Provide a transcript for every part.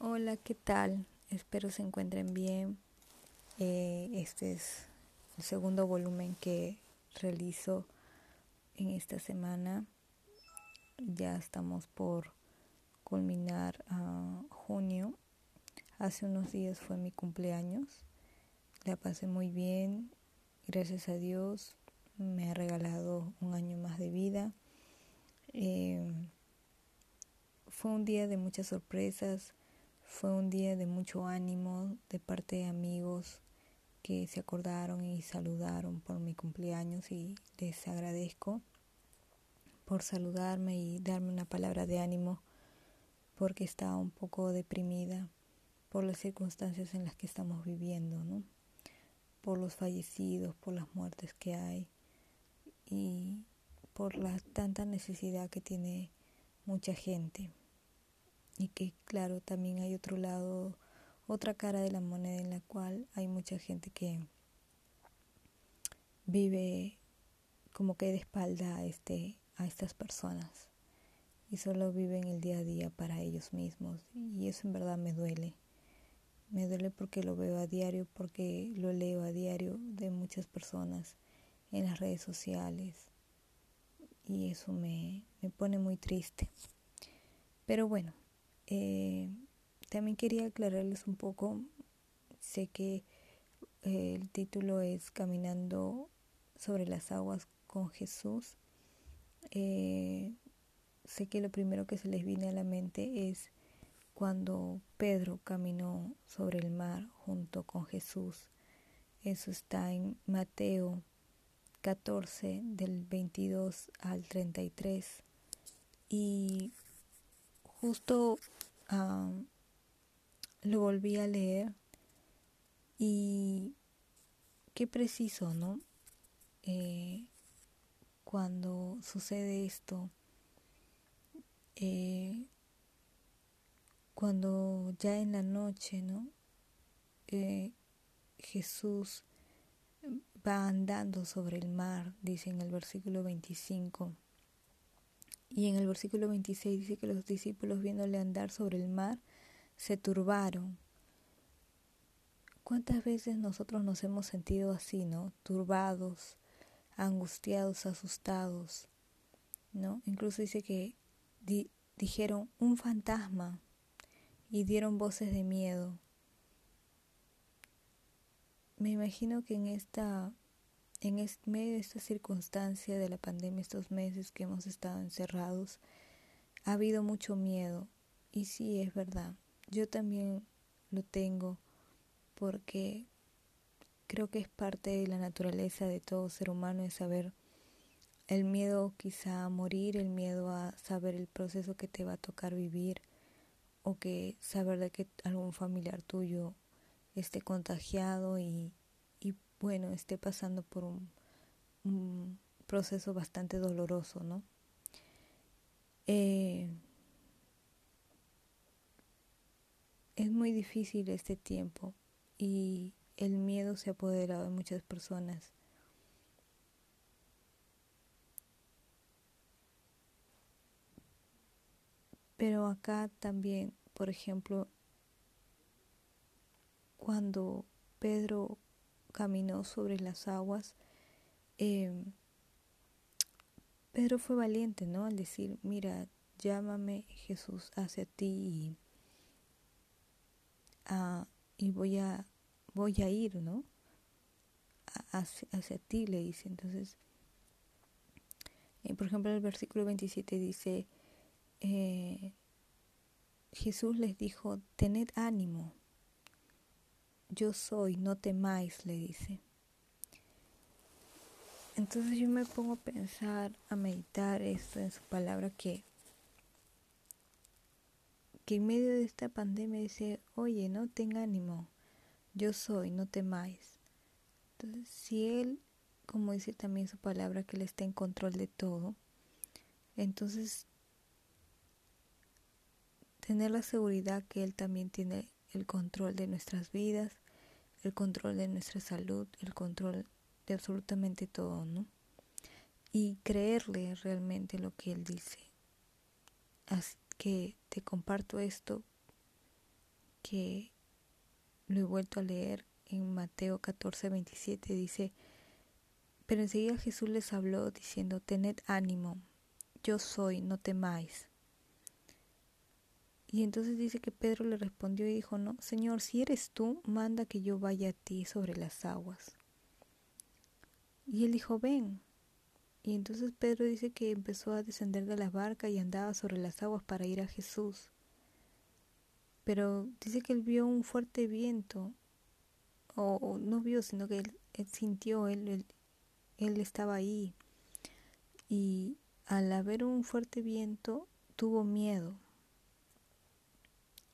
Hola, ¿qué tal? Espero se encuentren bien. Eh, este es el segundo volumen que realizo en esta semana. Ya estamos por culminar a junio. Hace unos días fue mi cumpleaños. La pasé muy bien. Gracias a Dios me ha regalado un año más de vida. Eh, fue un día de muchas sorpresas fue un día de mucho ánimo de parte de amigos que se acordaron y saludaron por mi cumpleaños y les agradezco por saludarme y darme una palabra de ánimo porque estaba un poco deprimida por las circunstancias en las que estamos viviendo, ¿no? Por los fallecidos, por las muertes que hay y por la tanta necesidad que tiene mucha gente y que claro también hay otro lado otra cara de la moneda en la cual hay mucha gente que vive como que de espalda a este a estas personas y solo viven el día a día para ellos mismos. Y eso en verdad me duele. Me duele porque lo veo a diario porque lo leo a diario de muchas personas en las redes sociales. Y eso me, me pone muy triste. Pero bueno eh, también quería aclararles un poco, sé que eh, el título es Caminando sobre las aguas con Jesús. Eh, sé que lo primero que se les viene a la mente es cuando Pedro caminó sobre el mar junto con Jesús. Eso está en Mateo 14 del 22 al 33. Y justo lo volví a leer y qué preciso, ¿no? Eh, cuando sucede esto, eh, cuando ya en la noche, ¿no? Eh, Jesús va andando sobre el mar, dice en el versículo 25. Y en el versículo 26 dice que los discípulos viéndole andar sobre el mar se turbaron. ¿Cuántas veces nosotros nos hemos sentido así, no? Turbados, angustiados, asustados, ¿no? Incluso dice que dijeron un fantasma y dieron voces de miedo. Me imagino que en esta en medio de esta circunstancia de la pandemia, estos meses que hemos estado encerrados, ha habido mucho miedo. Y sí, es verdad. Yo también lo tengo porque creo que es parte de la naturaleza de todo ser humano es saber el miedo quizá a morir, el miedo a saber el proceso que te va a tocar vivir o que saber de que algún familiar tuyo esté contagiado y bueno, esté pasando por un, proceso bastante doloroso, ¿no? Eh, es muy difícil este tiempo y el miedo se ha apoderado de muchas personas. Pero acá también, por ejemplo, cuando Pedro caminó sobre las aguas, em, Pedro fue valiente, ¿no? Al decir, mira, llámame Jesús hacia ti y, y voy a voy a ir, ¿no? Hacia, hacia ti, le dice. Entonces, eh, por ejemplo, el versículo 27 dice, eh, Jesús les dijo, tened ánimo, yo soy, no temáis, le dice. Entonces yo me pongo a pensar, a meditar esto en su palabra que, que en medio de esta pandemia dice, oye, no tenga ánimo, yo soy, no temáis. Entonces, si Él, como dice también su palabra, que Él está en control de todo, entonces tener la seguridad que Él también tiene el control de nuestras vidas, el control de nuestra salud, el control de absolutamente todo, ¿no? Y creerle realmente lo que Él dice. Así que te comparto esto que lo he vuelto a leer en Mateo 14, 27, dice, pero enseguida Jesús les habló diciendo, tened ánimo, yo soy, no temáis. Y entonces dice que Pedro le respondió y dijo, no, Señor, si eres tú, manda que yo vaya a ti sobre las aguas. Y él dijo, ven. Y entonces Pedro dice que empezó a descender de la barca y andaba sobre las aguas para ir a Jesús. Pero dice que él vio un fuerte viento, o, no vio, sino que él, sintió, él, él, él estaba ahí. Y al haber un fuerte viento, tuvo miedo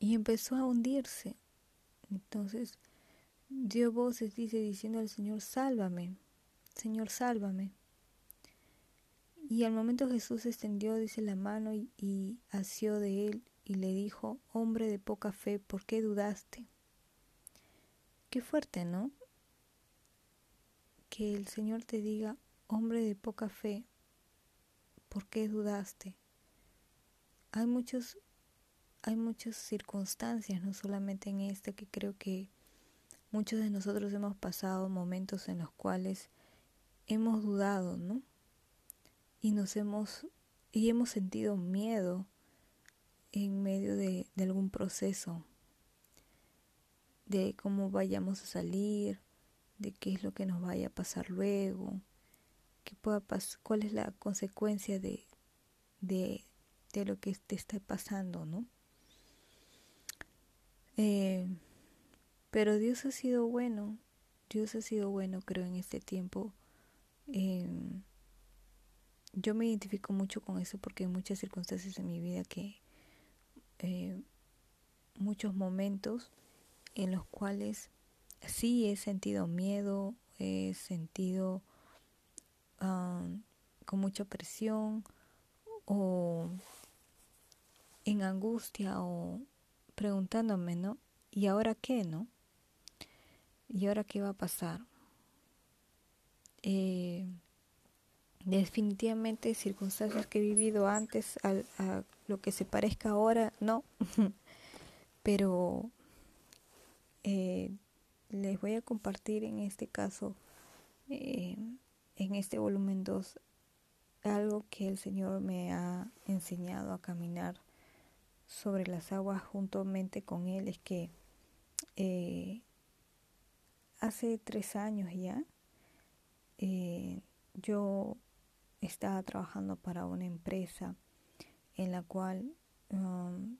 y empezó a hundirse. Entonces dio voces, dice, diciendo al Señor, sálvame, Señor, sálvame. Y al momento Jesús extendió, dice, la mano y, y asió de él y le dijo, hombre de poca fe, ¿por qué dudaste? Qué fuerte, ¿no? Que el Señor te diga, hombre de poca fe, ¿por qué dudaste? Hay muchos hay muchas circunstancias, no solamente en esta, que creo que muchos de nosotros hemos pasado momentos en los cuales hemos dudado, ¿no? Y nos hemos y hemos sentido miedo en medio de, algún proceso, de cómo vayamos a salir, de qué es lo que nos vaya a pasar luego, qué pueda pasar, cuál es la consecuencia de, de, de lo que te está pasando, ¿no? Eh, pero Dios ha sido bueno, Dios ha sido bueno, creo, en este tiempo. Eh, yo me identifico mucho con eso porque hay muchas circunstancias en mi vida que, eh, muchos momentos en los cuales sí he sentido miedo, he sentido um, con mucha presión o en angustia o preguntándome, ¿no? ¿Y ahora qué, no? ¿Y ahora qué va a pasar? Eh, definitivamente circunstancias que he vivido antes a, lo que se parezca ahora, no. Pero eh, les voy a compartir en este caso, eh, en este volumen 2, algo que el Señor me ha enseñado a caminar sobre las aguas juntamente con él es que eh, hace tres años ya eh, yo estaba trabajando para una empresa en la cual um,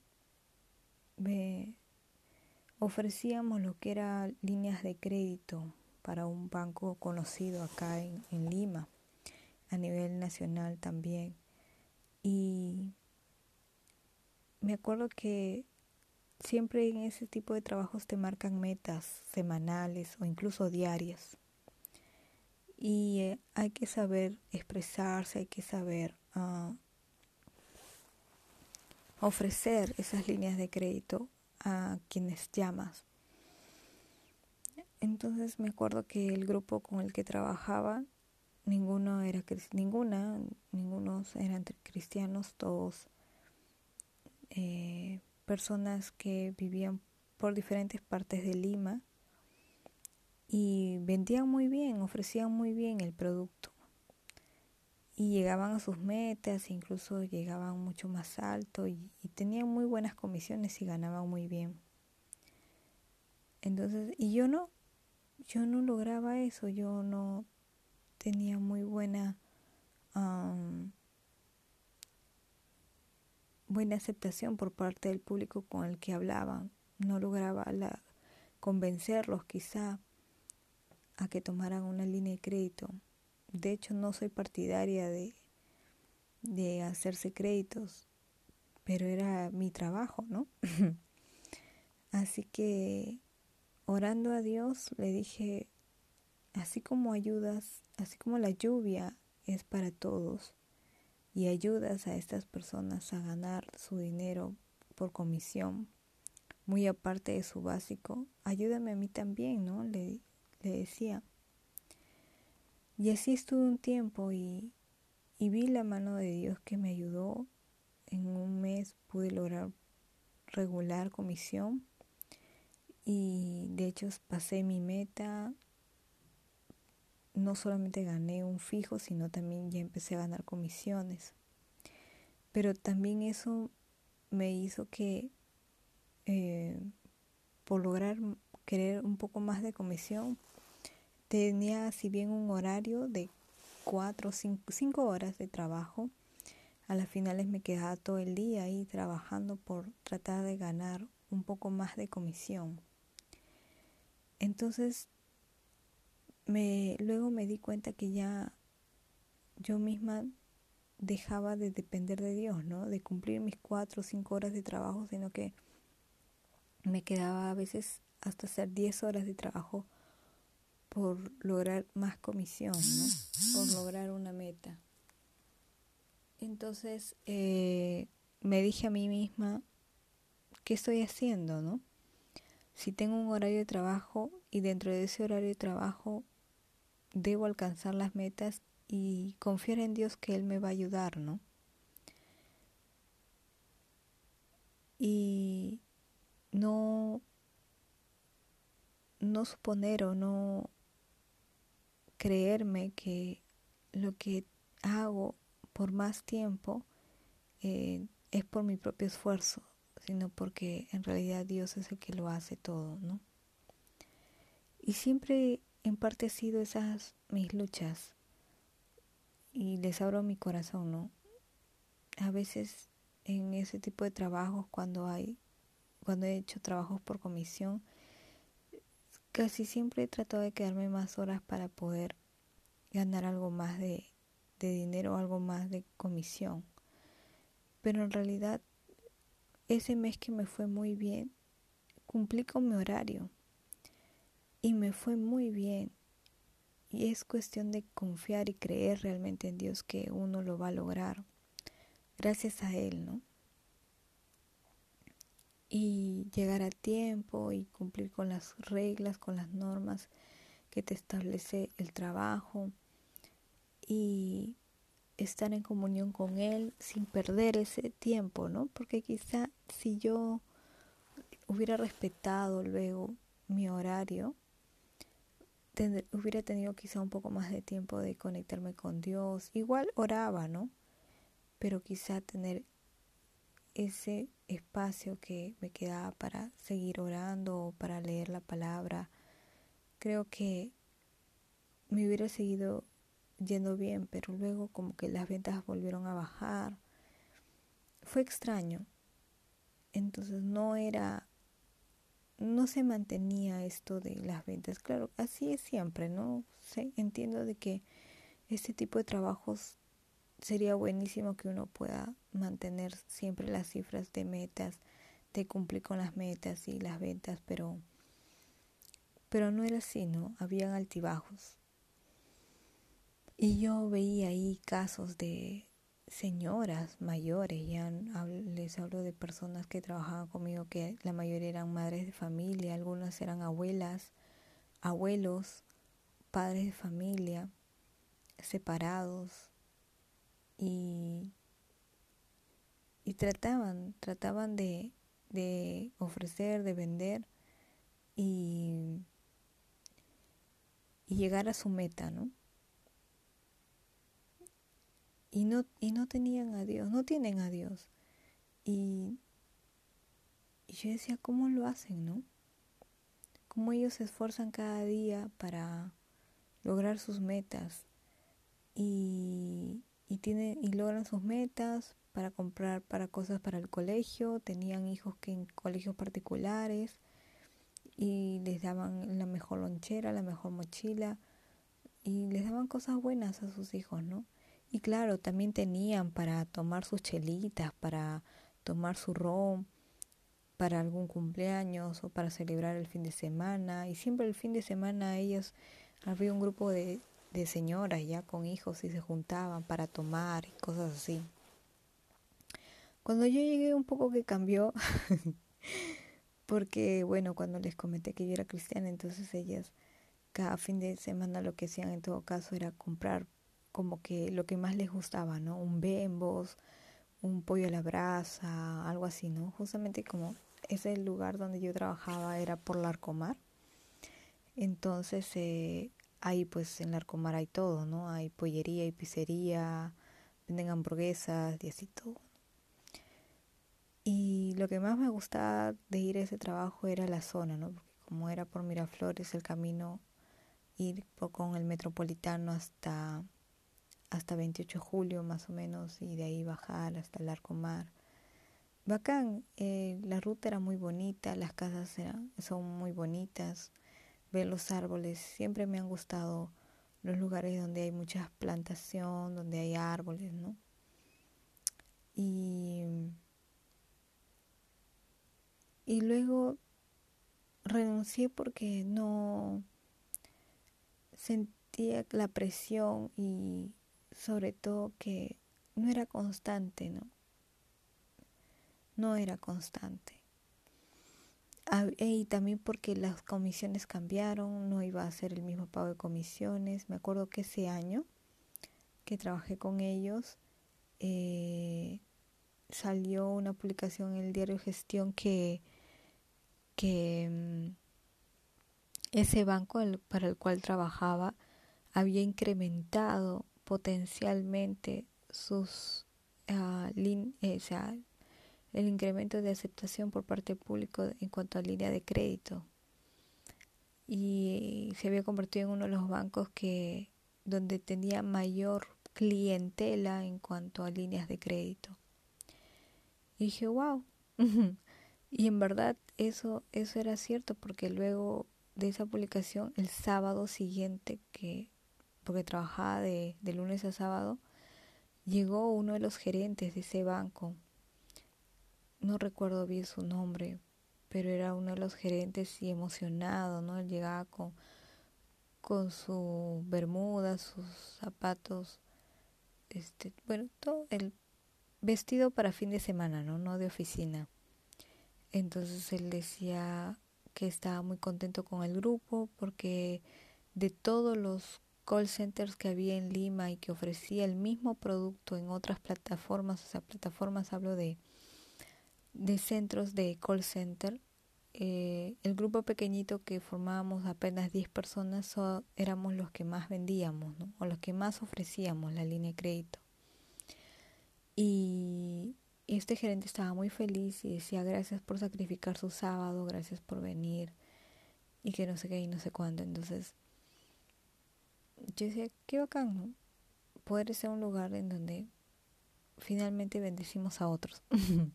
ofrecíamos lo que era líneas de crédito para un banco conocido acá en, en Lima, a nivel nacional también. Y me acuerdo que siempre en ese tipo de trabajos te marcan metas semanales o incluso diarias. Y eh, hay que saber expresarse, hay que saber ah, ofrecer esas líneas de crédito a quienes llamas. Entonces me acuerdo que el grupo con el que trabajaba, ninguno era ninguna, ningunos eran cristianos, todos eh, personas que vivían por diferentes partes de Lima y vendían muy bien, ofrecían muy bien el producto y llegaban a sus metas, incluso llegaban mucho más alto y, y, tenían muy buenas comisiones y ganaban muy bien. Entonces, y yo no, yo no lograba eso, yo no tenía muy buena buena aceptación por parte del público con el que hablaban. No lograba la, convencerlos quizá a que tomaran una línea de crédito. De hecho, no soy partidaria de, de hacerse créditos, pero era mi trabajo, ¿no? así que orando a Dios le dije, así como ayudas, así como la lluvia es para todos, y ayudas a estas personas a ganar su dinero por comisión, muy aparte de su básico, ayúdame a mí también, ¿no? Le, le decía. Y así estuve un tiempo y, y vi la mano de Dios que me ayudó. En un mes pude lograr regular comisión y de hecho pasé mi meta. No solamente gané un fijo, sino también ya empecé a ganar comisiones. Pero también eso me hizo que eh, por lograr querer un poco más de comisión, tenía si bien un horario de cuatro o cinco, horas de trabajo, a las finales me quedaba todo el día ahí trabajando por tratar de ganar un poco más de comisión. Entonces, me, luego me di cuenta que ya yo misma dejaba de depender de Dios, ¿no? De cumplir mis cuatro o cinco horas de trabajo, sino que me quedaba a veces hasta hacer diez horas de trabajo por lograr más comisión, ¿no? Por lograr una meta. Entonces eh, me dije a mí misma, ¿qué estoy haciendo, no? Si tengo un horario de trabajo y dentro de ese horario de trabajo debo alcanzar las metas y confiar en Dios que Él me va a ayudar, ¿no? Y no, no suponer o no creerme que lo que hago por más tiempo eh, es por mi propio esfuerzo, sino porque en realidad Dios es el que lo hace todo, ¿no? Y siempre en parte ha sido esas mis luchas y les abro mi corazón, ¿no? A veces en ese tipo de trabajos cuando hay cuando he hecho trabajos por comisión casi siempre he tratado de quedarme más horas para poder ganar algo más de, de dinero, algo más de comisión. Pero en realidad ese mes que me fue muy bien, cumplí con mi horario y me fue muy bien. Y es cuestión de confiar y creer realmente en Dios que uno lo va a lograr. Gracias a Él, ¿no? Y llegar a tiempo y cumplir con las reglas, con las normas que te establece el trabajo. Y estar en comunión con Él sin perder ese tiempo, ¿no? Porque quizá si yo hubiera respetado luego mi horario, hubiera tenido quizá un poco más de tiempo de conectarme con Dios. Igual oraba, ¿no? Pero quizá tener ese espacio que me quedaba para seguir orando o para leer la palabra, creo que me hubiera seguido yendo bien, pero luego como que las ventas volvieron a bajar. Fue extraño. Entonces no era no se mantenía esto de las ventas. Claro, así es siempre, ¿no? sé entiendo de que este tipo de trabajos sería buenísimo que uno pueda mantener siempre las cifras de metas, de cumplir con las metas y las ventas, pero pero no era así, ¿no? Habían altibajos. Y yo veía ahí casos de señoras mayores, ya les hablo de personas que trabajaban conmigo, que la mayoría eran madres de familia, algunas eran abuelas, abuelos, padres de familia, separados, y, y trataban, trataban de, de ofrecer, de vender y, y llegar a su meta, ¿no? Y no, y no tenían a Dios, no tienen a Dios. Y, y yo decía, ¿cómo lo hacen, no? Cómo ellos se esfuerzan cada día para lograr sus metas y, y, tienen, y logran sus metas para comprar para cosas para el colegio, tenían hijos que en colegios particulares y les daban la mejor lonchera, la mejor mochila y les daban cosas buenas a sus hijos, ¿no? Y claro, también tenían para tomar sus chelitas, para tomar su ron, para algún cumpleaños o para celebrar el fin de semana. Y siempre el fin de semana ellos, había un grupo de, de señoras ya con hijos y se juntaban para tomar y cosas así. Cuando yo llegué un poco que cambió, porque bueno, cuando les comenté que yo era cristiana, entonces ellas cada fin de semana lo que hacían en todo caso era comprar como que lo que más les gustaba, ¿no? Un bembos, un pollo a la brasa, algo así, ¿no? Justamente como ese lugar donde yo trabajaba era por Larcomar. Entonces, eh, ahí pues en Larcomar hay todo, ¿no? Hay pollería y pizzería, venden hamburguesas y así todo. Y lo que más me gustaba de ir a ese trabajo era la zona, ¿no? Porque como era por Miraflores, el camino ir con el metropolitano hasta hasta 28 de julio más o menos y de ahí bajar hasta el Arcomar. Bacán, eh, la ruta era muy bonita, las casas son muy bonitas, ver los árboles, siempre me han gustado los lugares donde hay mucha plantación, donde hay árboles, ¿no? Y, y luego renuncié porque no sentía la presión y sobre todo que no era constante, ¿no? No era constante. Y también porque las comisiones cambiaron, no iba a ser el mismo pago de comisiones. Me acuerdo que ese año que trabajé con ellos, eh, salió una publicación en el diario Gestión que, que mm, ese banco para el cual trabajaba había incrementado potencialmente sus uh, el incremento de aceptación por parte público en cuanto a línea de crédito. Y se había convertido en uno de los bancos que donde tenía mayor clientela en cuanto a líneas de crédito. Y dije wow y en verdad eso eso era cierto porque luego de esa publicación el sábado siguiente que porque trabajaba de, de lunes a sábado, llegó uno de los gerentes de ese banco. No recuerdo bien su nombre, pero era uno de los gerentes y emocionado, ¿no? Él llegaba con, con su bermuda, sus zapatos, este, bueno, todo el vestido para fin de semana, ¿no? No de oficina. Entonces él decía que estaba muy contento con el grupo porque de todos los call centers que había en Lima y que ofrecía el mismo producto en otras plataformas, o sea, plataformas hablo de, de centros de call center, eh, el grupo pequeñito que formábamos apenas 10 personas éramos los que más vendíamos, o los que más ofrecíamos la línea de crédito. Y este gerente estaba muy feliz y decía gracias por sacrificar su sábado, gracias por venir y que no sé qué y no sé cuándo. Entonces, yo decía, qué bacán, ¿no? Poder ser un lugar en donde finalmente bendecimos a otros.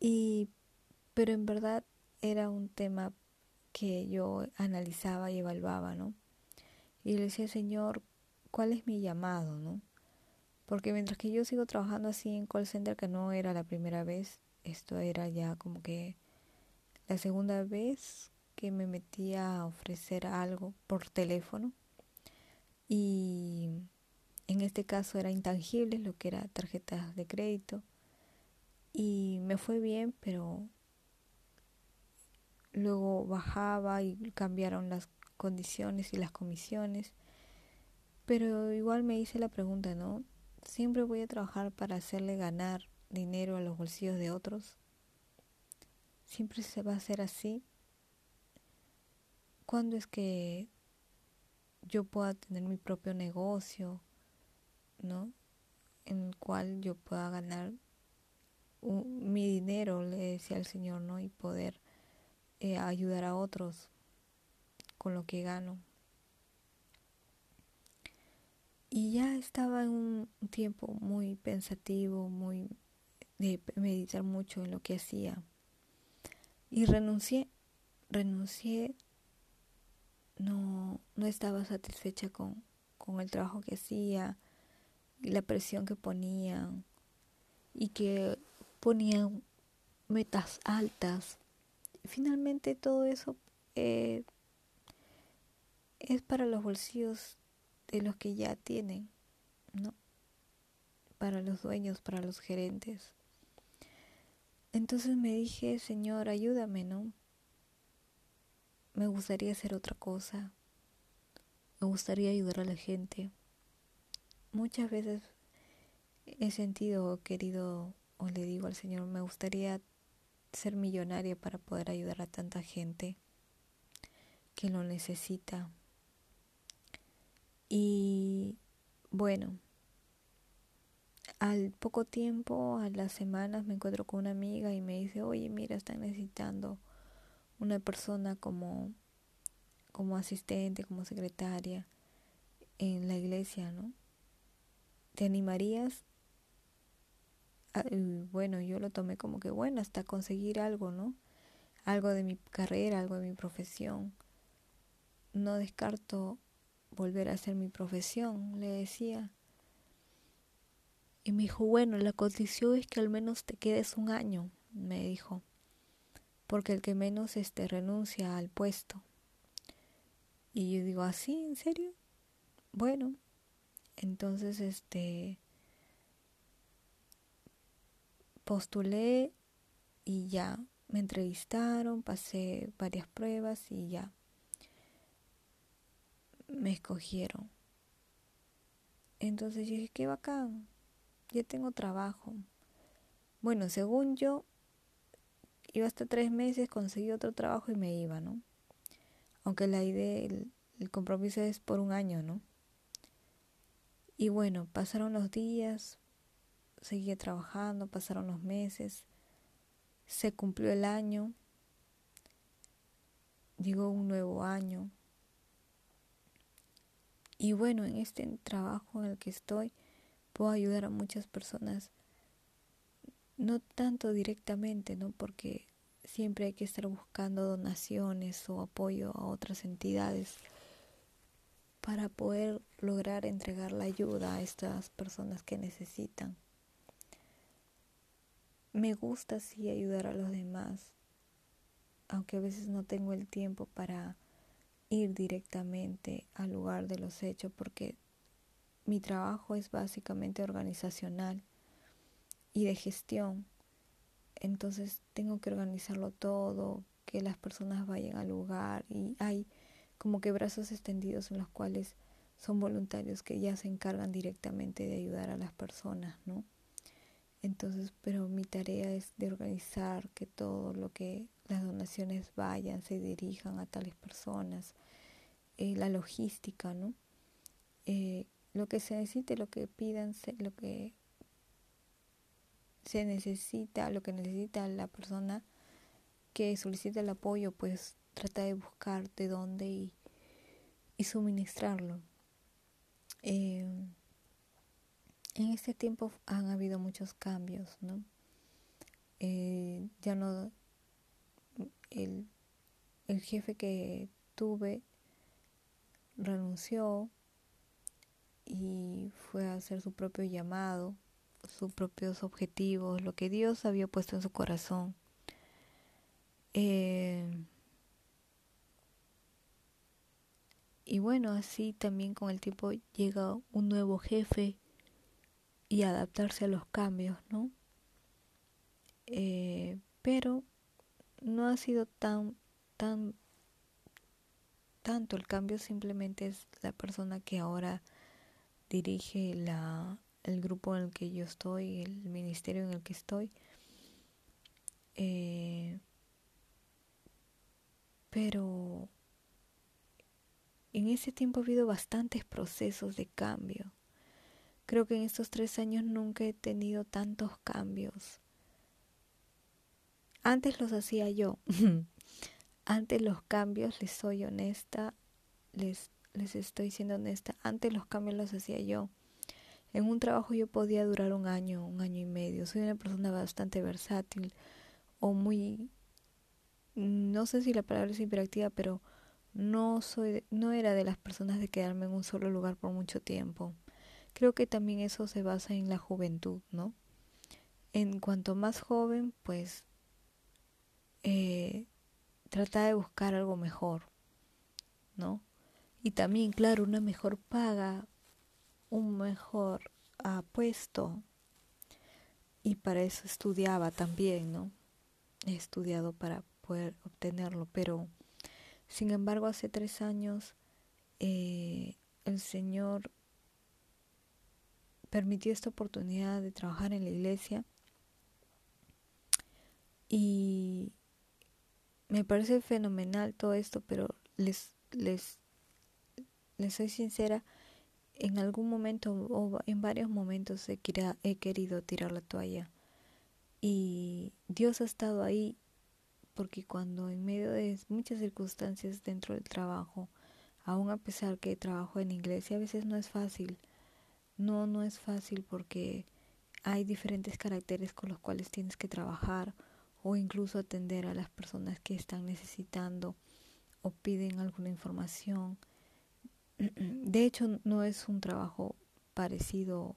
y, pero en verdad era un tema que yo analizaba y evaluaba, ¿no? Y le decía, Señor, ¿cuál es mi llamado, no? Porque mientras que yo sigo trabajando así en call center, que no era la primera vez, esto era ya como que la segunda vez que me metía a ofrecer algo por teléfono. Y en este caso era intangible lo que era tarjetas de crédito. Y me fue bien pero luego bajaba y cambiaron las condiciones y las comisiones. Pero igual me hice la pregunta no siempre voy a trabajar para hacerle ganar dinero a los bolsillos de otros siempre se va a hacer así ¿Cuándo es que yo pueda tener mi propio negocio, ¿no? En el cual yo pueda ganar mi dinero, le decía al Señor, ¿no? Y poder eh, ayudar a otros con lo que gano. Y ya estaba en un tiempo muy pensativo, muy de meditar mucho en lo que hacía. Y renuncié, renuncié no, no estaba satisfecha con, con el trabajo que hacía la presión que ponían y que ponían metas altas. Finalmente todo eso eh, es para los bolsillos de los que ya tienen, ¿no? Para los dueños, para los gerentes. Entonces me dije, Señor, ayúdame, ¿no? Me gustaría hacer otra cosa. Me gustaría ayudar a la gente. Muchas veces he sentido, querido, o le digo al Señor, me gustaría ser millonaria para poder ayudar a tanta gente que lo necesita. Y bueno, al poco tiempo, a las semanas, me encuentro con una amiga y me dice, oye, mira, están necesitando una persona como, como asistente, como secretaria en la iglesia, ¿no? ¿Te animarías? Ah, bueno, yo lo tomé como que bueno, hasta conseguir algo, ¿no? Algo de mi carrera, algo de mi profesión. No descarto volver a hacer mi profesión, le decía. Y me dijo, bueno, la condición es que al menos te quedes un año, me dijo, porque el que menos este renuncia al puesto. Y yo digo, ¿así? ¿En serio? Bueno, entonces este postulé y ya me entrevistaron, pasé varias pruebas y ya me escogieron. Entonces dije, qué bacán, ya tengo trabajo. Bueno, según yo, iba hasta tres meses, conseguí otro trabajo y me iba, ¿no? Aunque la idea, el, compromiso es por un año, ¿no? Y bueno, pasaron los días, seguí trabajando, pasaron los meses, se cumplió el año, llegó un nuevo año. Y bueno, en este trabajo en el que estoy, puedo ayudar a muchas personas, no tanto directamente, ¿no? Porque siempre hay que estar buscando donaciones o apoyo a otras entidades para poder lograr entregar la ayuda a estas personas que necesitan. Me gusta sí ayudar a los demás, aunque a veces no tengo el tiempo para ir directamente al lugar de los hechos porque mi trabajo es básicamente organizacional y de gestión. Entonces tengo que organizarlo todo, que las personas vayan al lugar y hay como que brazos extendidos en los cuales son voluntarios que ya se encargan directamente de ayudar a las personas, ¿no? Entonces, pero mi tarea es de organizar que todo lo que las donaciones vayan, se dirijan a tales personas, eh, la logística, ¿no? Eh, lo que se necesite, lo que pidan, lo que se necesita, lo que necesita la persona que solicita el apoyo, pues trata de buscar de dónde y, y suministrarlo. Eh, en este tiempo han habido muchos cambios, ¿no? Eh, ya no el, el jefe que tuve renunció y fue a hacer su propio llamado, sus propios objetivos, lo que Dios había puesto en su corazón. Eh, y bueno, así también con el tiempo llega un nuevo jefe y adaptarse a los cambios, ¿no? Eh, pero no ha sido tan, tan, tanto el cambio, simplemente es la persona que ahora dirige la, el grupo en el que yo estoy, el ministerio en el que estoy. Eh, pero en ese tiempo ha habido bastantes procesos de cambio. Creo que en estos tres años nunca he tenido tantos cambios. Antes los hacía yo. Antes los cambios, les soy honesta, les les estoy siendo honesta, antes los cambios los hacía yo. En un trabajo yo podía durar un año, un año y medio. Soy una persona bastante versátil o muy no sé si la palabra es hiperactiva, pero no soy no era de las personas de quedarme en un solo lugar por mucho tiempo. Creo que también eso se basa en la juventud, ¿no? En cuanto más joven, pues eh, trata de buscar algo mejor, ¿no? y también, claro, una mejor paga, un mejor uh, puesto. Y para eso estudiaba también, ¿no? He estudiado para poder obtenerlo, pero sin embargo hace tres años eh, el Señor permitió esta oportunidad de trabajar en la iglesia y me parece fenomenal todo esto, pero les, les, les soy sincera, en algún momento o en varios momentos he, he querido tirar la toalla. Y Dios ha estado ahí porque cuando en medio de muchas circunstancias dentro del trabajo, aún a pesar que trabajo en iglesia, a veces no es fácil. No, no es fácil porque hay diferentes caracteres con los cuales tienes que trabajar o incluso atender a las personas que están necesitando o piden alguna información. De hecho, no es un trabajo parecido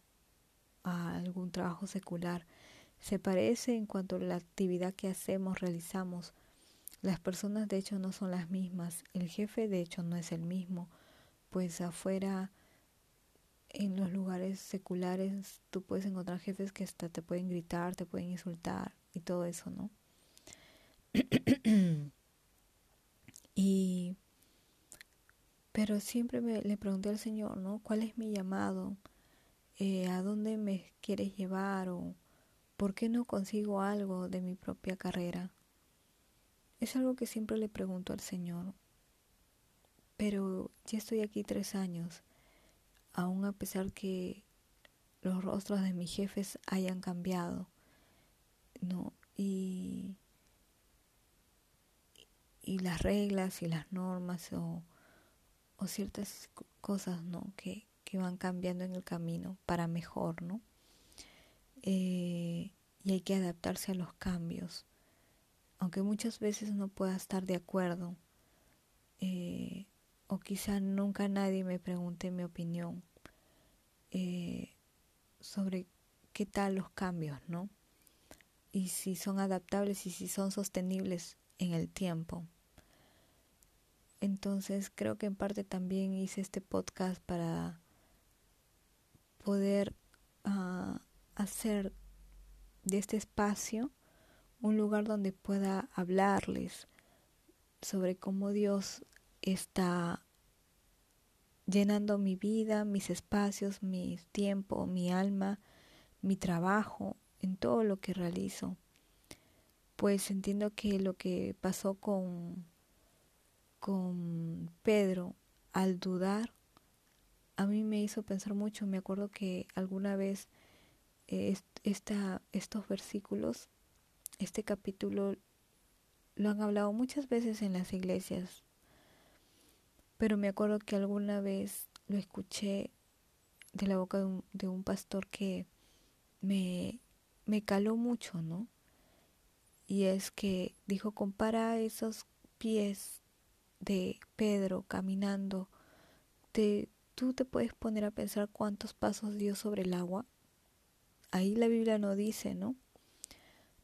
a algún trabajo secular. Se parece en cuanto a la actividad que hacemos, realizamos. Las personas de hecho no son las mismas. El jefe de hecho no es el mismo. Pues afuera, en los lugares seculares, tú puedes encontrar jefes que hasta te pueden gritar, te pueden insultar y todo eso, ¿no? y pero siempre me, le pregunté al Señor, ¿no? ¿Cuál es mi llamado? Eh, ¿A dónde me quieres llevar? ¿O por qué no consigo algo de mi propia carrera? Es algo que siempre le pregunto al Señor. Pero ya estoy aquí tres años, aún a pesar que los rostros de mis jefes hayan cambiado, ¿no? Y, y las reglas y las normas o o ciertas cosas, ¿no? Que, que van cambiando en el camino para mejor, ¿no? Eh, y hay que adaptarse a los cambios, aunque muchas veces no pueda estar de acuerdo, eh, o quizá nunca nadie me pregunte mi opinión eh, sobre qué tal los cambios, ¿no? Y si son adaptables y si son sostenibles en el tiempo. Entonces creo que en parte también hice este podcast para poder ah, hacer de este espacio un lugar donde pueda hablarles sobre cómo Dios está llenando mi vida, mis espacios, mi tiempo, mi alma, mi trabajo, en todo lo que realizo. Pues entiendo que lo que pasó con con Pedro al dudar, a mí me hizo pensar mucho. Me acuerdo que alguna vez eh, esta, estos versículos, este capítulo, lo han hablado muchas veces en las iglesias, pero me acuerdo que alguna vez lo escuché de la boca de un, de un pastor que me, me caló mucho, ¿no? Y es que dijo, compara esos pies de Pedro caminando, te, tú te puedes poner a pensar cuántos pasos dio sobre el agua. Ahí la Biblia no dice, ¿no?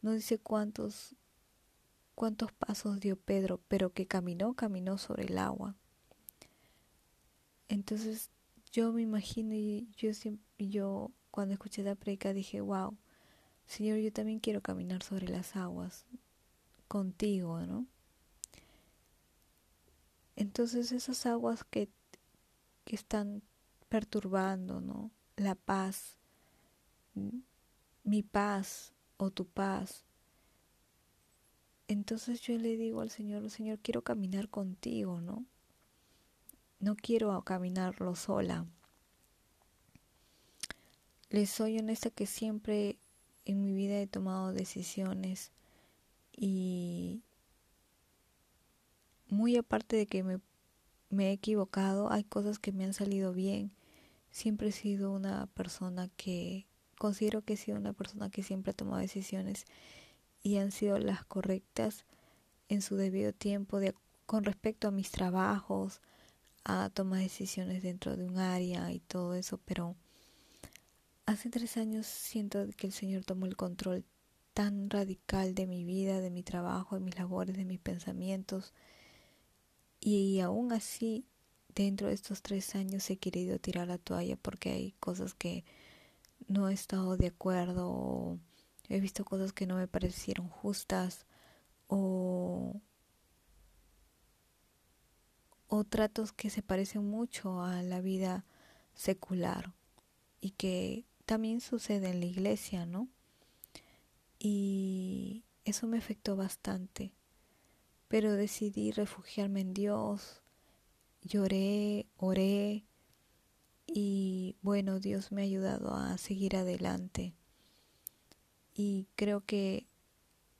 No dice cuántos cuántos pasos dio Pedro, pero que caminó, caminó sobre el agua. Entonces yo me imagino y yo siempre, yo cuando escuché la predica dije, wow, Señor, yo también quiero caminar sobre las aguas contigo, ¿no? Entonces esas aguas que, que están perturbando, ¿no? La paz, mi paz o tu paz. Entonces yo le digo al Señor, Señor, quiero caminar contigo, ¿no? No quiero caminarlo sola. Les soy honesta que siempre en mi vida he tomado decisiones y muy aparte de que me, he equivocado, hay cosas que me han salido bien. Siempre he sido una persona que considero que he sido una persona que siempre ha tomado decisiones y han sido las correctas en su debido tiempo de, con respecto a mis trabajos, a tomar decisiones dentro de un área y todo eso, pero hace tres años siento que el Señor tomó el control tan radical de mi vida, de mi trabajo, de mis labores, de mis pensamientos, y aún así, dentro de estos tres años he querido tirar la toalla porque hay cosas que no he estado de acuerdo, o he visto cosas que no me parecieron justas, o, o tratos que se parecen mucho a la vida secular y que también sucede en la iglesia, ¿no? Y eso me afectó bastante pero decidí refugiarme en Dios, lloré, oré y bueno, Dios me ha ayudado a seguir adelante. Y creo que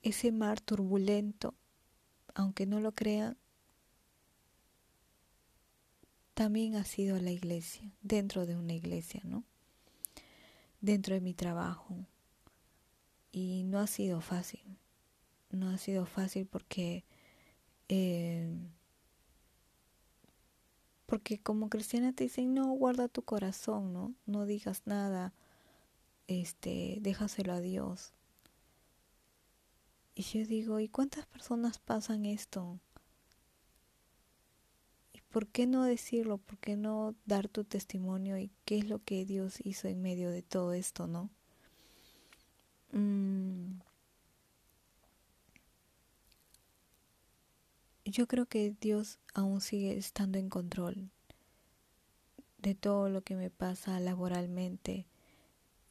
ese mar turbulento, aunque no lo crean, también ha sido la iglesia, dentro de una iglesia, ¿no? Dentro de mi trabajo. Y no ha sido fácil. No ha sido fácil porque eh, porque como cristiana te dicen, no, guarda tu corazón, ¿no? No digas nada, este, déjaselo a Dios. Y yo digo, ¿y cuántas personas pasan esto? ¿Y por qué no decirlo? ¿Por qué no dar tu testimonio? ¿Y qué es lo que Dios hizo en medio de todo esto, no? Mm. Yo creo que Dios aún sigue estando en control de todo lo que me pasa laboralmente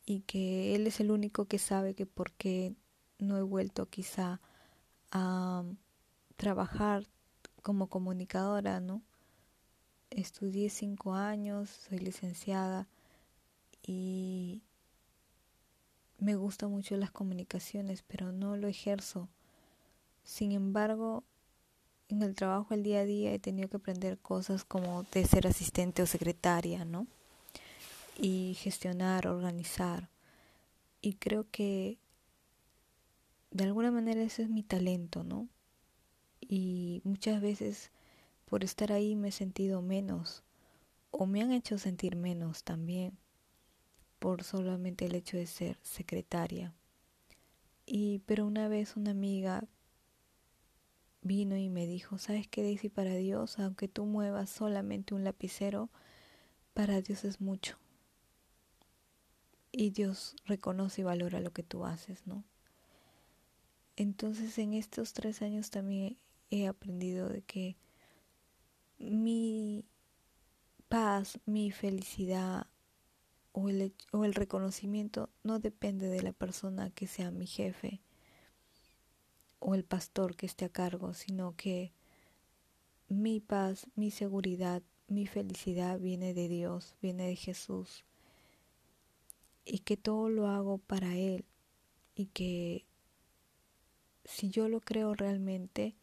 y que Él es el único que sabe que por qué no he vuelto quizá a trabajar como comunicadora, ¿no? Estudié cinco años, soy licenciada y me gustan mucho las comunicaciones, pero no lo ejerzo. Sin embargo, en el trabajo el día a día he tenido que aprender cosas como de ser asistente o secretaria, ¿no? Y gestionar, organizar. Y creo que de alguna manera ese es mi talento, ¿no? Y muchas veces por estar ahí me he sentido menos o me han hecho sentir menos también por solamente el hecho de ser secretaria. Y pero una vez una amiga vino y me dijo, ¿sabes qué, Daisy? Para Dios, aunque tú muevas solamente un lapicero, para Dios es mucho. Y Dios reconoce y valora lo que tú haces, ¿no? Entonces en estos tres años también he aprendido de que mi paz, mi felicidad o el, o el reconocimiento no depende de la persona que sea mi jefe, o el pastor que esté a cargo, sino que mi paz, mi seguridad, mi felicidad viene de Dios, viene de Jesús. Y que todo lo hago para Él. Y que si yo lo creo realmente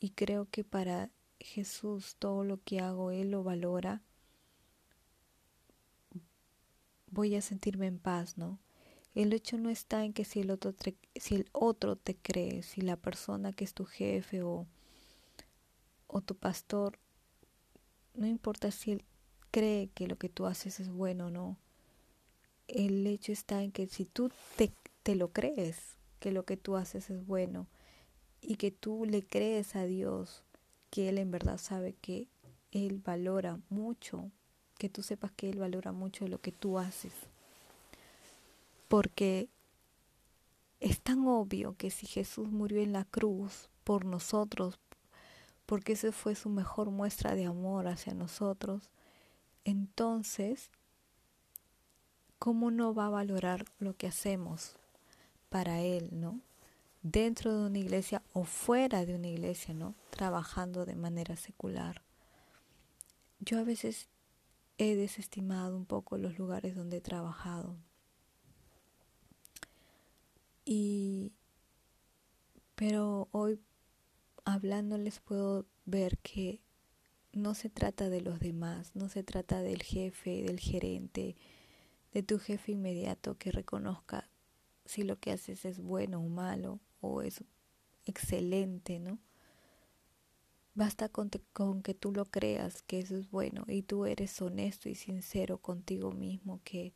y creo que para Jesús todo lo que hago Él lo valora, voy a sentirme en paz, ¿no? El hecho no está en que si el otro te, si el otro te cree, si la persona que es tu jefe o, tu pastor, no importa si él cree que lo que tú haces es bueno o no. El hecho está en que si tú te, te lo crees, que lo que tú haces es bueno, y que tú le crees a Dios, que Él en verdad sabe que Él valora mucho, que tú sepas que Él valora mucho lo que tú haces porque es tan obvio que si Jesús murió en la cruz por nosotros, porque esa fue su mejor muestra de amor hacia nosotros, entonces, ¿cómo no va a valorar lo que hacemos para Él, no? Dentro de una iglesia o fuera de una iglesia, ¿no? Trabajando de manera secular. Yo a veces he desestimado un poco los lugares donde he trabajado y pero hoy hablándoles puedo ver que no se trata de los demás, no se trata del jefe, del gerente, de tu jefe inmediato que reconozca si lo que haces es bueno o malo o es excelente, ¿no? Basta con, con, que tú lo creas que eso es bueno y tú eres honesto y sincero contigo mismo que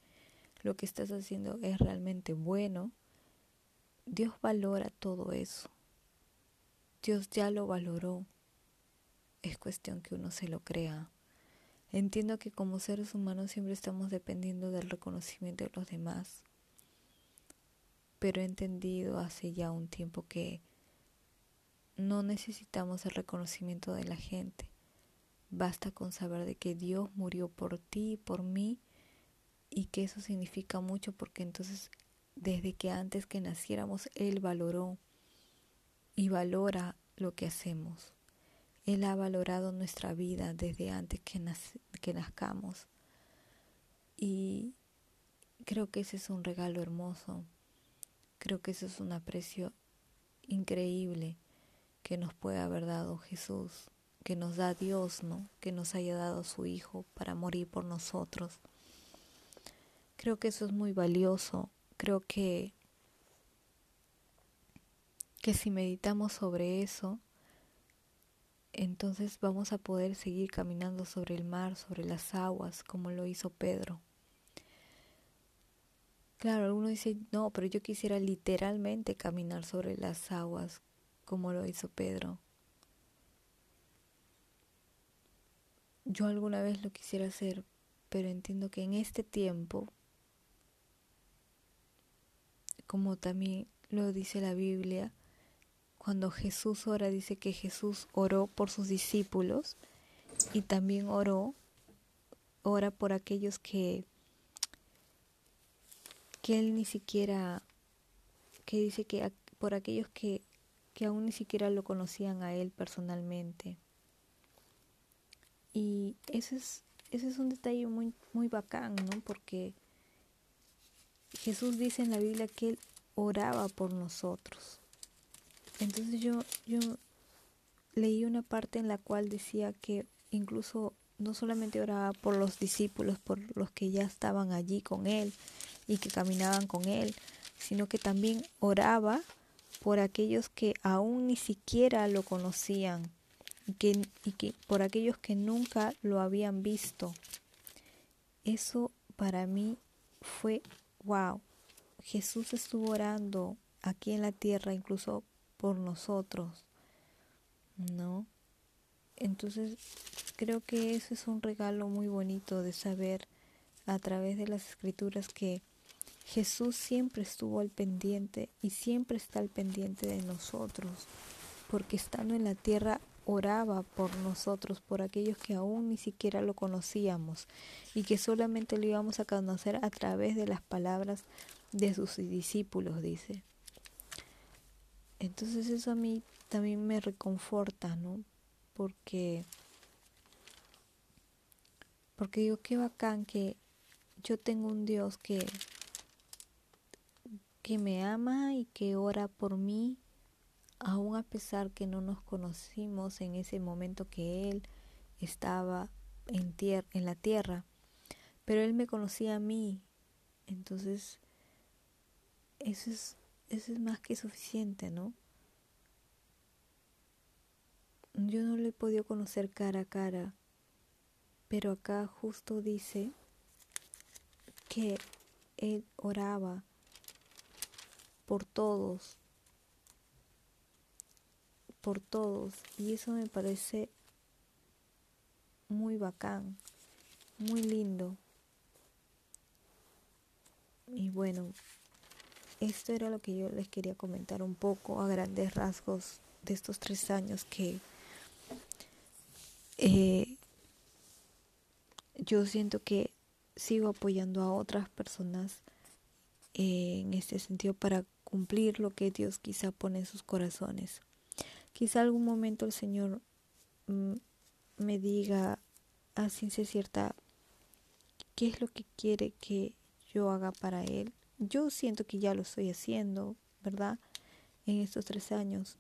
lo que estás haciendo es realmente bueno Dios valora todo eso. Dios ya lo valoró. Es cuestión que uno se lo crea. Entiendo que como seres humanos siempre estamos dependiendo del reconocimiento de los demás. Pero he entendido hace ya un tiempo que no necesitamos el reconocimiento de la gente. Basta con saber de que Dios murió por ti y por mí y que eso significa mucho porque entonces desde que antes que naciéramos Él valoró y valora lo que hacemos. Él ha valorado nuestra vida desde antes que, que nazcamos. Y creo que ese es un regalo hermoso. Creo que ese es un aprecio increíble que nos puede haber dado Jesús, que nos da Dios, ¿no? Que nos haya dado su Hijo para morir por nosotros. Creo que eso es muy valioso. Creo que que si meditamos sobre eso, entonces vamos a poder seguir caminando sobre el mar, sobre las aguas, como lo hizo Pedro. Claro, uno dice, no, pero yo quisiera literalmente caminar sobre las aguas, como lo hizo Pedro. Yo alguna vez lo quisiera hacer, pero entiendo que en este tiempo, como también lo dice la Biblia, cuando Jesús ora, dice que Jesús oró por sus discípulos y también oró, ora por aquellos que, que él ni siquiera, que dice que por aquellos que, que aún ni siquiera lo conocían a él personalmente. Y ese es, ese es un detalle muy, muy bacán, ¿no? Porque Jesús dice en la Biblia que él oraba por nosotros. Entonces yo, leí una parte en la cual decía que incluso no solamente oraba por los discípulos, por los que ya estaban allí con él y que caminaban con él, sino que también oraba por aquellos que aún ni siquiera lo conocían y que, que por aquellos que nunca lo habían visto. Eso para mí fue wow. Jesús estuvo orando aquí en la tierra, incluso por nosotros, ¿no? Entonces, creo que eso es un regalo muy bonito de saber a través de las escrituras que Jesús siempre estuvo al pendiente y siempre está al pendiente de nosotros, porque estando en la tierra oraba por nosotros, por aquellos que aún ni siquiera lo conocíamos y que solamente lo íbamos a conocer a través de las palabras de sus discípulos, dice. Entonces eso a mí también me reconforta, ¿no? Porque porque digo qué bacán que yo tengo un Dios que que me ama y que ora por mí aun a pesar que no nos conocimos en ese momento que él estaba en, en la tierra, pero él me conocía a mí. Entonces, eso es eso es más que suficiente, ¿no? Yo no le he podido conocer cara a cara, pero acá justo dice que él oraba por todos, por todos, y eso me parece muy bacán, muy lindo. Y bueno, esto era lo que yo les quería comentar un poco a grandes rasgos de estos tres años que eh, yo siento que sigo apoyando a otras personas eh, en este sentido para cumplir lo que Dios quizá pone en sus corazones. Quizá algún momento el Señor mm, me diga a ciencia cierta qué es lo que quiere que yo haga para Él yo siento que ya lo estoy haciendo, ¿verdad? En estos tres años.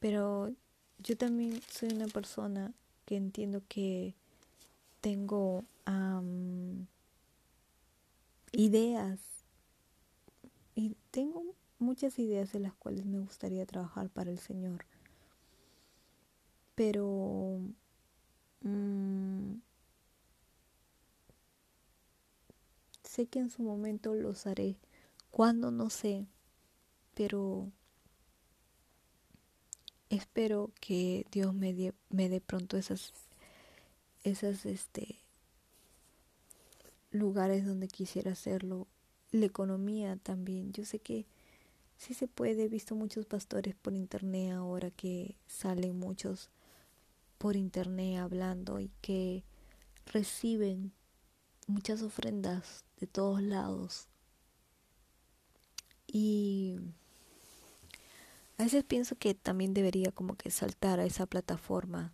Pero yo también soy una persona que entiendo que tengo ideas y tengo muchas ideas en las cuales me gustaría trabajar para el Señor. Pero mm, Sé que en su momento los haré. Cuando no sé, pero espero que Dios me dé, me pronto esas esas este lugares donde quisiera hacerlo la economía también yo sé que sí se puede he visto muchos pastores por internet ahora que salen muchos por internet hablando y que reciben muchas ofrendas de todos lados. Y a veces pienso que también debería como que saltar a esa plataforma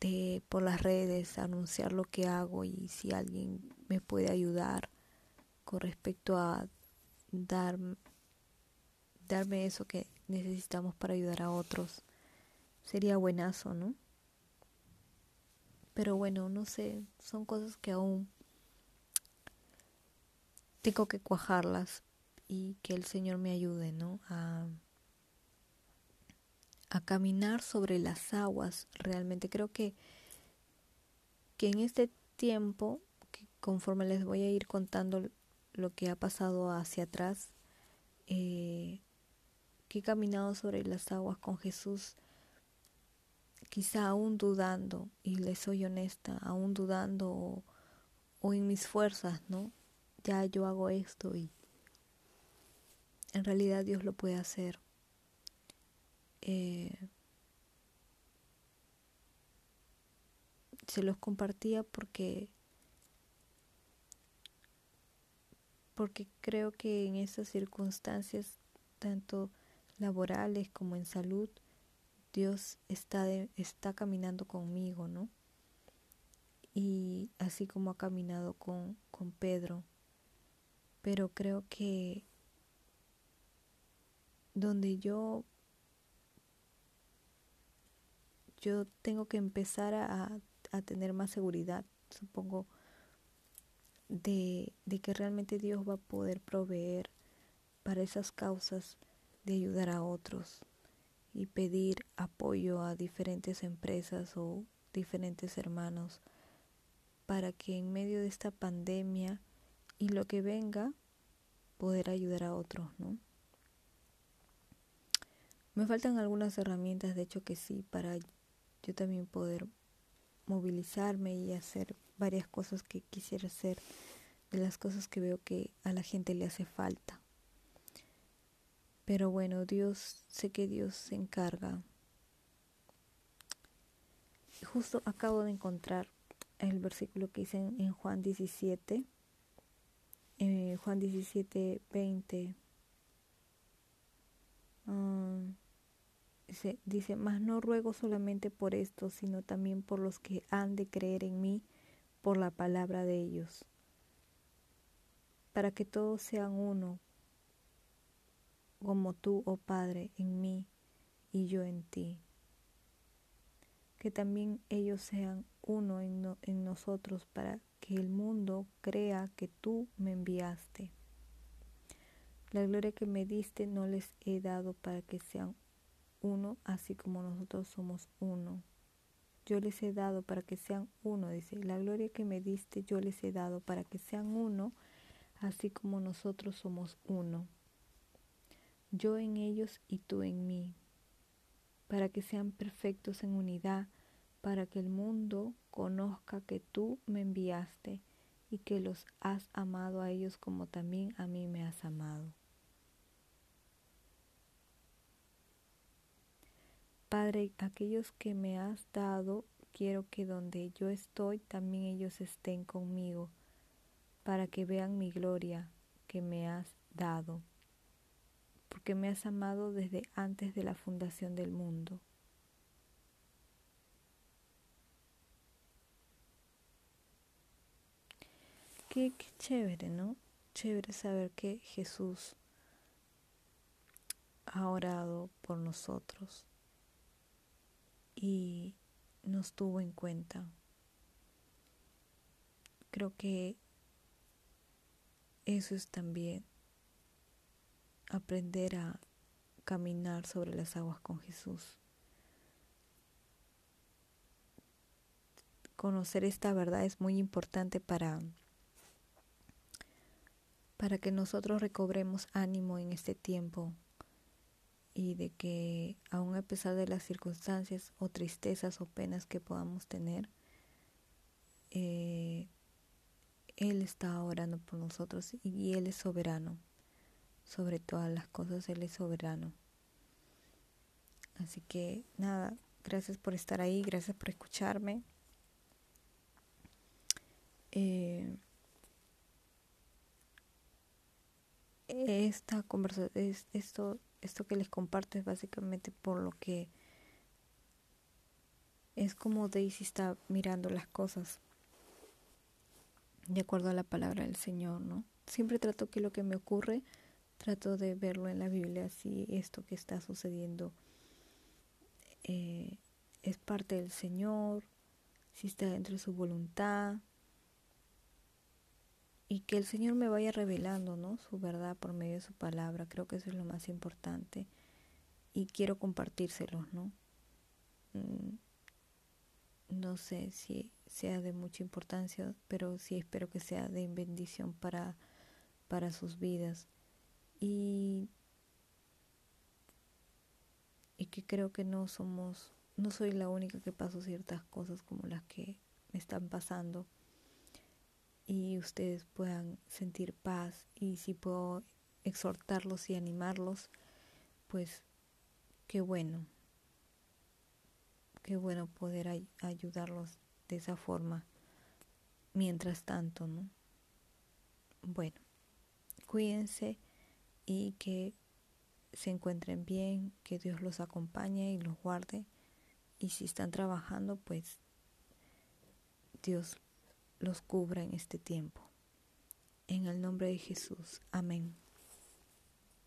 de por las redes, anunciar lo que hago y si alguien me puede ayudar con respecto a dar, darme eso que necesitamos para ayudar a otros. Sería buenazo, ¿no? Pero bueno, no sé, son cosas que aún tengo que cuajarlas y que el Señor me ayude, ¿no? A, a caminar sobre las aguas. Realmente creo que, que en este tiempo, que conforme les voy a ir contando lo que ha pasado hacia atrás, eh, que he caminado sobre las aguas con Jesús, quizá aún dudando, y le soy honesta, aún dudando o, en mis fuerzas, ¿no? Ya yo hago esto y en realidad Dios lo puede hacer. Eh, se los compartía porque porque creo que en esas circunstancias tanto laborales como en salud Dios está está caminando conmigo, ¿no? Y así como ha caminado con, con Pedro. Pero creo que donde yo yo tengo que empezar a, a tener más seguridad, supongo, de, de que realmente Dios va a poder proveer para esas causas de ayudar a otros y pedir apoyo a diferentes empresas o diferentes hermanos para que en medio de esta pandemia y lo que venga poder ayudar a otros, ¿no? Me faltan algunas herramientas, de hecho que sí, para yo también poder movilizarme y hacer varias cosas que quisiera hacer, de las cosas que veo que a la gente le hace falta. Pero bueno, Dios, sé que Dios se encarga. Justo acabo de encontrar el versículo que dice en, Juan 17, eh, Juan 17, 20. Dice, dice, mas no ruego solamente por esto, sino también por los que han de creer en mí por la palabra de ellos, para que todos sean uno, como tú, oh Padre, en mí y yo en ti. Que también ellos sean uno en, en nosotros para que el mundo crea que tú me enviaste. La gloria que me diste no les he dado para que sean uno, así como nosotros somos uno. Yo les he dado para que sean uno, dice, la gloria que me diste yo les he dado para que sean uno, así como nosotros somos uno. Yo en ellos y tú en mí, para que sean perfectos en unidad, para que el mundo conozca que tú me enviaste y que los has amado a ellos como también a mí me has amado. Padre, aquellos que me has dado, quiero que donde yo estoy, también ellos estén conmigo, para que vean mi gloria que me has dado, porque me has amado desde antes de la fundación del mundo. Qué, qué chévere, ¿no? Chévere saber que Jesús ha orado por nosotros y nos tuvo en cuenta. Creo que eso es también aprender a caminar sobre las aguas con Jesús. Conocer esta verdad es muy importante para para que nosotros recobremos ánimo en este tiempo y de que aun a pesar de las circunstancias o tristezas o penas que podamos tener, eh, Él está orando por nosotros y Él es soberano. Sobre todas las cosas, Él es soberano. Así que nada, gracias por estar ahí, gracias por escucharme. Eh, esta conversación, esto esto que les comparto es básicamente por lo que es como Daisy está mirando las cosas de acuerdo a la palabra del Señor, ¿no? Siempre trato que lo que me ocurre, trato de verlo en la Biblia, si esto que está sucediendo eh, es parte del Señor, si está dentro de su voluntad, y que el Señor me vaya revelando, ¿no? Su verdad por medio de su palabra, creo que eso es lo más importante, y quiero compartírselos, ¿no? Mm, no sé si sea de mucha importancia, pero sí espero que sea de bendición para, para sus vidas. Y, y que creo que no somos, no soy la única que paso ciertas cosas como las que me están pasando. Y ustedes puedan sentir paz y si puedo exhortarlos y animarlos, pues qué bueno. Qué bueno poder ayudarlos de esa forma mientras tanto, ¿no? Bueno, cuídense y que se encuentren bien, que Dios los acompañe y los guarde. Y si están trabajando, pues Dios los cubra en este tiempo. En el nombre de Jesús. Amén.